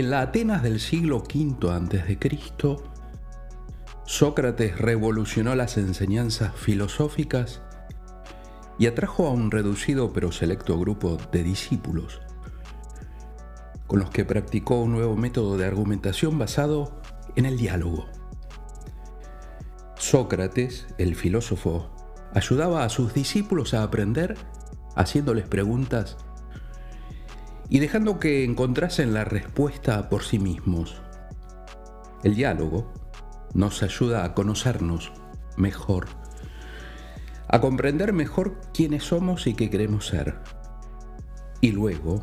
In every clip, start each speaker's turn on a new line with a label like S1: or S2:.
S1: En la Atenas del siglo V a.C., Sócrates revolucionó las enseñanzas filosóficas y atrajo a un reducido pero selecto grupo de discípulos, con los que practicó un nuevo método de argumentación basado en el diálogo. Sócrates, el filósofo, ayudaba a sus discípulos a aprender haciéndoles preguntas y dejando que encontrasen la respuesta por sí mismos. El diálogo nos ayuda a conocernos mejor, a comprender mejor quiénes somos y qué queremos ser, y luego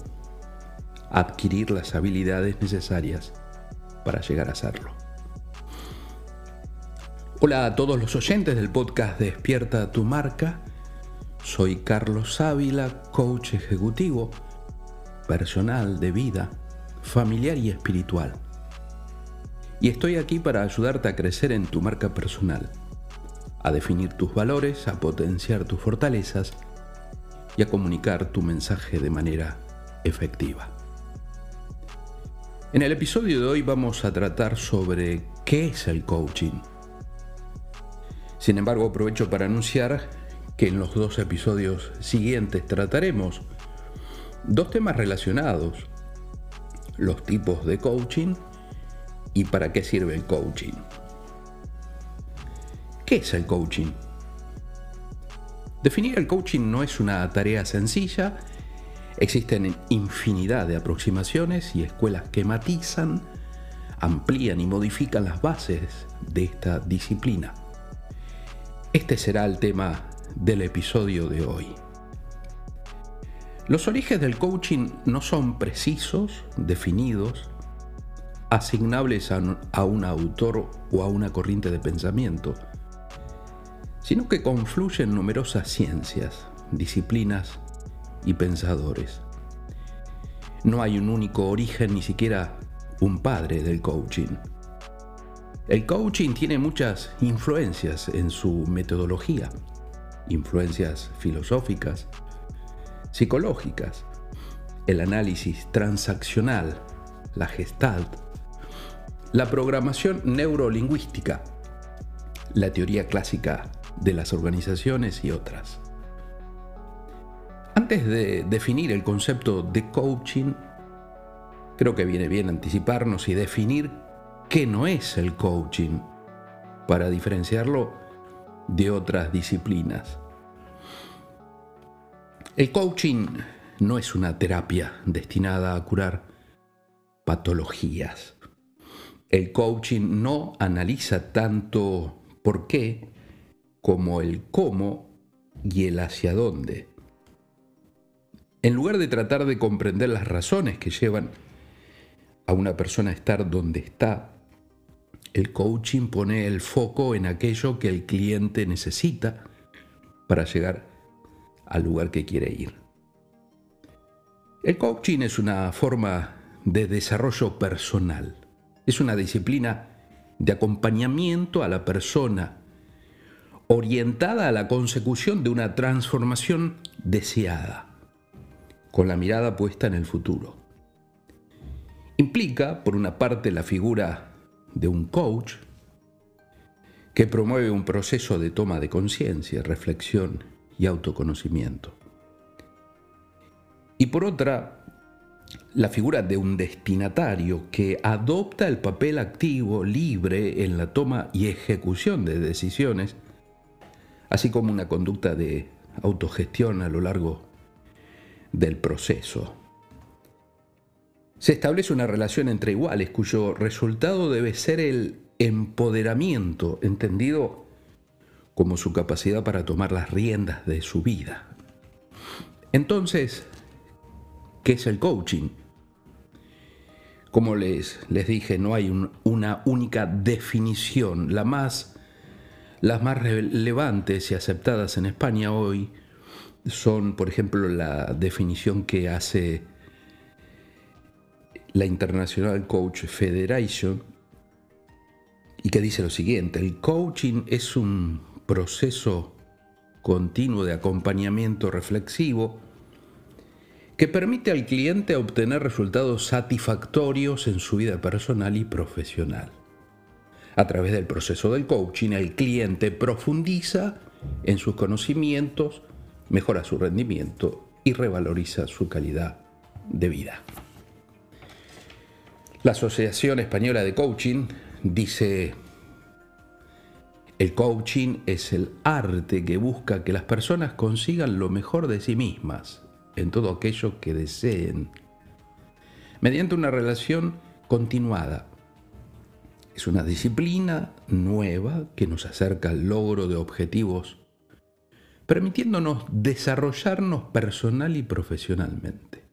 S1: adquirir las habilidades necesarias para llegar a serlo. Hola a todos los oyentes del podcast Despierta tu marca. Soy Carlos Ávila, coach ejecutivo personal, de vida, familiar y espiritual. Y estoy aquí para ayudarte a crecer en tu marca personal, a definir tus valores, a potenciar tus fortalezas y a comunicar tu mensaje de manera efectiva. En el episodio de hoy vamos a tratar sobre qué es el coaching. Sin embargo, aprovecho para anunciar que en los dos episodios siguientes trataremos dos temas relacionados, los tipos de coaching y para qué sirve el coaching. ¿Qué es el coaching? Definir el coaching no es una tarea sencilla, existen infinidad de aproximaciones y escuelas que matizan, amplían y modifican las bases de esta disciplina. Este será el tema del episodio de hoy. Los orígenes del coaching no son precisos, definidos, asignables a un autor o a una corriente de pensamiento, sino que confluyen numerosas ciencias, disciplinas y pensadores. No hay un único origen, ni siquiera un padre del coaching. El coaching tiene muchas influencias en su metodología, influencias filosóficas, psicológicas, el análisis transaccional, la gestalt, la programación neurolingüística, la teoría clásica de las organizaciones y otras. Antes de definir el concepto de coaching, creo que viene bien anticiparnos y definir qué no es el coaching para diferenciarlo de otras disciplinas. El coaching no es una terapia destinada a curar patologías. El coaching no analiza tanto por qué como el cómo y el hacia dónde. En lugar de tratar de comprender las razones que llevan a una persona a estar donde está, el coaching pone el foco en aquello que el cliente necesita para llegar al lugar que quiere ir. El coaching es una forma de desarrollo personal. Es una disciplina de acompañamiento a la persona orientada a la consecución de una transformación deseada, con la mirada puesta en el futuro. Implica, por una parte, la figura de un coach que promueve un proceso de toma de conciencia, reflexión y autoconocimiento. Y por otra, la figura de un destinatario que adopta el papel activo, libre en la toma y ejecución de decisiones, así como una conducta de autogestión a lo largo del proceso. Se establece una relación entre iguales cuyo resultado debe ser el empoderamiento, entendido como su capacidad para tomar las riendas de su vida. Entonces, ¿qué es el coaching? Como les, les dije, no hay una única definición. La más, las más relevantes y aceptadas en España hoy son, por ejemplo, la definición que hace la International Coach Federation y que dice lo siguiente, el coaching es un proceso continuo de acompañamiento reflexivo que permite al cliente obtener resultados satisfactorios en su vida personal y profesional. A través del proceso del coaching, el cliente profundiza en sus conocimientos, mejora su rendimiento y revaloriza su calidad de vida. La Asociación Española de Coaching dice, el coaching es el arte que busca que las personas consigan lo mejor de sí mismas en todo aquello que deseen, mediante una relación continuada. Es una disciplina nueva que nos acerca al logro de objetivos, permitiéndonos desarrollarnos personal y profesionalmente.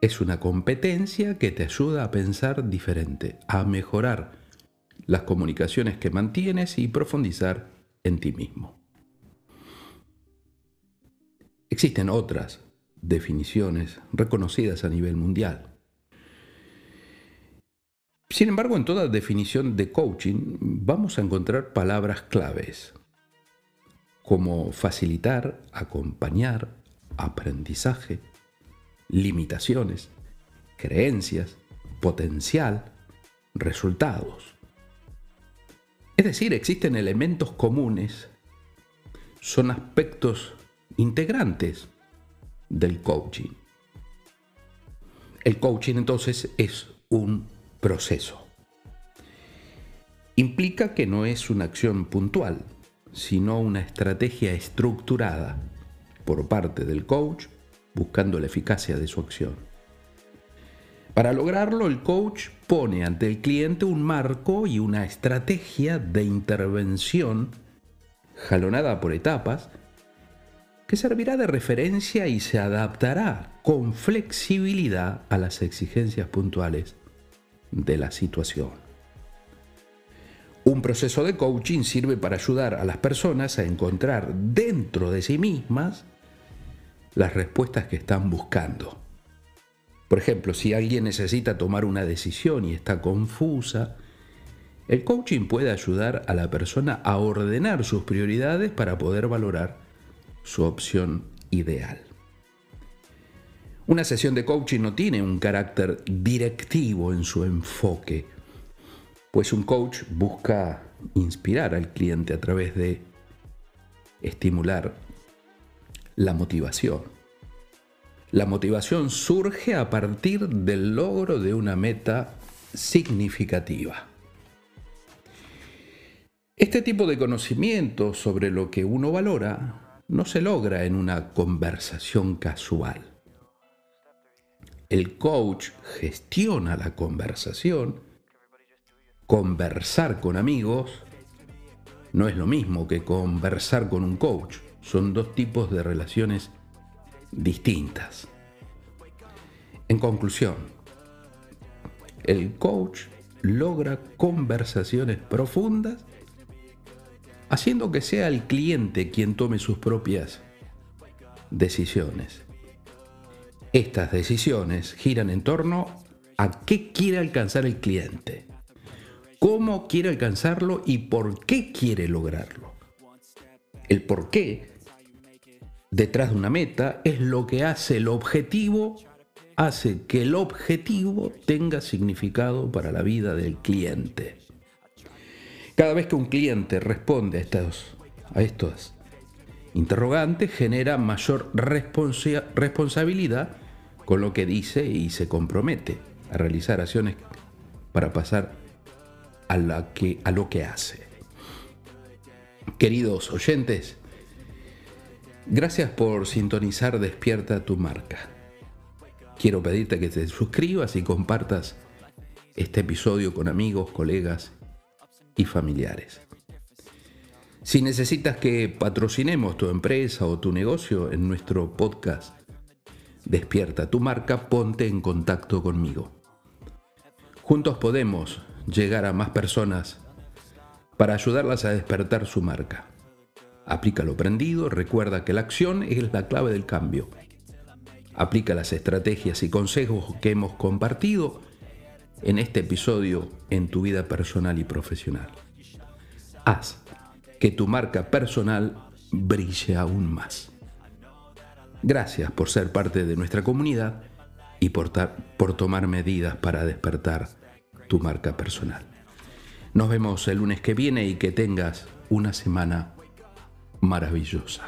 S1: Es una competencia que te ayuda a pensar diferente, a mejorar las comunicaciones que mantienes y profundizar en ti mismo. Existen otras definiciones reconocidas a nivel mundial. Sin embargo, en toda definición de coaching vamos a encontrar palabras claves como facilitar, acompañar, aprendizaje, limitaciones, creencias, potencial, resultados. Es decir, existen elementos comunes, son aspectos integrantes del coaching. El coaching entonces es un proceso. Implica que no es una acción puntual, sino una estrategia estructurada por parte del coach buscando la eficacia de su acción. Para lograrlo, el coach pone ante el cliente un marco y una estrategia de intervención jalonada por etapas que servirá de referencia y se adaptará con flexibilidad a las exigencias puntuales de la situación. Un proceso de coaching sirve para ayudar a las personas a encontrar dentro de sí mismas las respuestas que están buscando. Por ejemplo, si alguien necesita tomar una decisión y está confusa, el coaching puede ayudar a la persona a ordenar sus prioridades para poder valorar su opción ideal. Una sesión de coaching no tiene un carácter directivo en su enfoque, pues un coach busca inspirar al cliente a través de estimular la motivación. La motivación surge a partir del logro de una meta significativa. Este tipo de conocimiento sobre lo que uno valora no se logra en una conversación casual. El coach gestiona la conversación. Conversar con amigos no es lo mismo que conversar con un coach. Son dos tipos de relaciones distintas. En conclusión, el coach logra conversaciones profundas haciendo que sea el cliente quien tome sus propias decisiones. Estas decisiones giran en torno a qué quiere alcanzar el cliente, cómo quiere alcanzarlo y por qué quiere lograrlo. El por qué detrás de una meta es lo que hace el objetivo, hace que el objetivo tenga significado para la vida del cliente. Cada vez que un cliente responde a estos, a estos interrogantes, genera mayor responsabilidad con lo que dice y se compromete a realizar acciones para pasar a, que, a lo que hace. Queridos oyentes, gracias por sintonizar Despierta tu marca. Quiero pedirte que te suscribas y compartas este episodio con amigos, colegas y familiares. Si necesitas que patrocinemos tu empresa o tu negocio en nuestro podcast Despierta tu marca, ponte en contacto conmigo. Juntos podemos llegar a más personas para ayudarlas a despertar su marca. Aplica lo aprendido, recuerda que la acción es la clave del cambio. Aplica las estrategias y consejos que hemos compartido en este episodio en tu vida personal y profesional. Haz que tu marca personal brille aún más. Gracias por ser parte de nuestra comunidad y por, por tomar medidas para despertar tu marca personal. Nos vemos el lunes que viene y que tengas una semana maravillosa.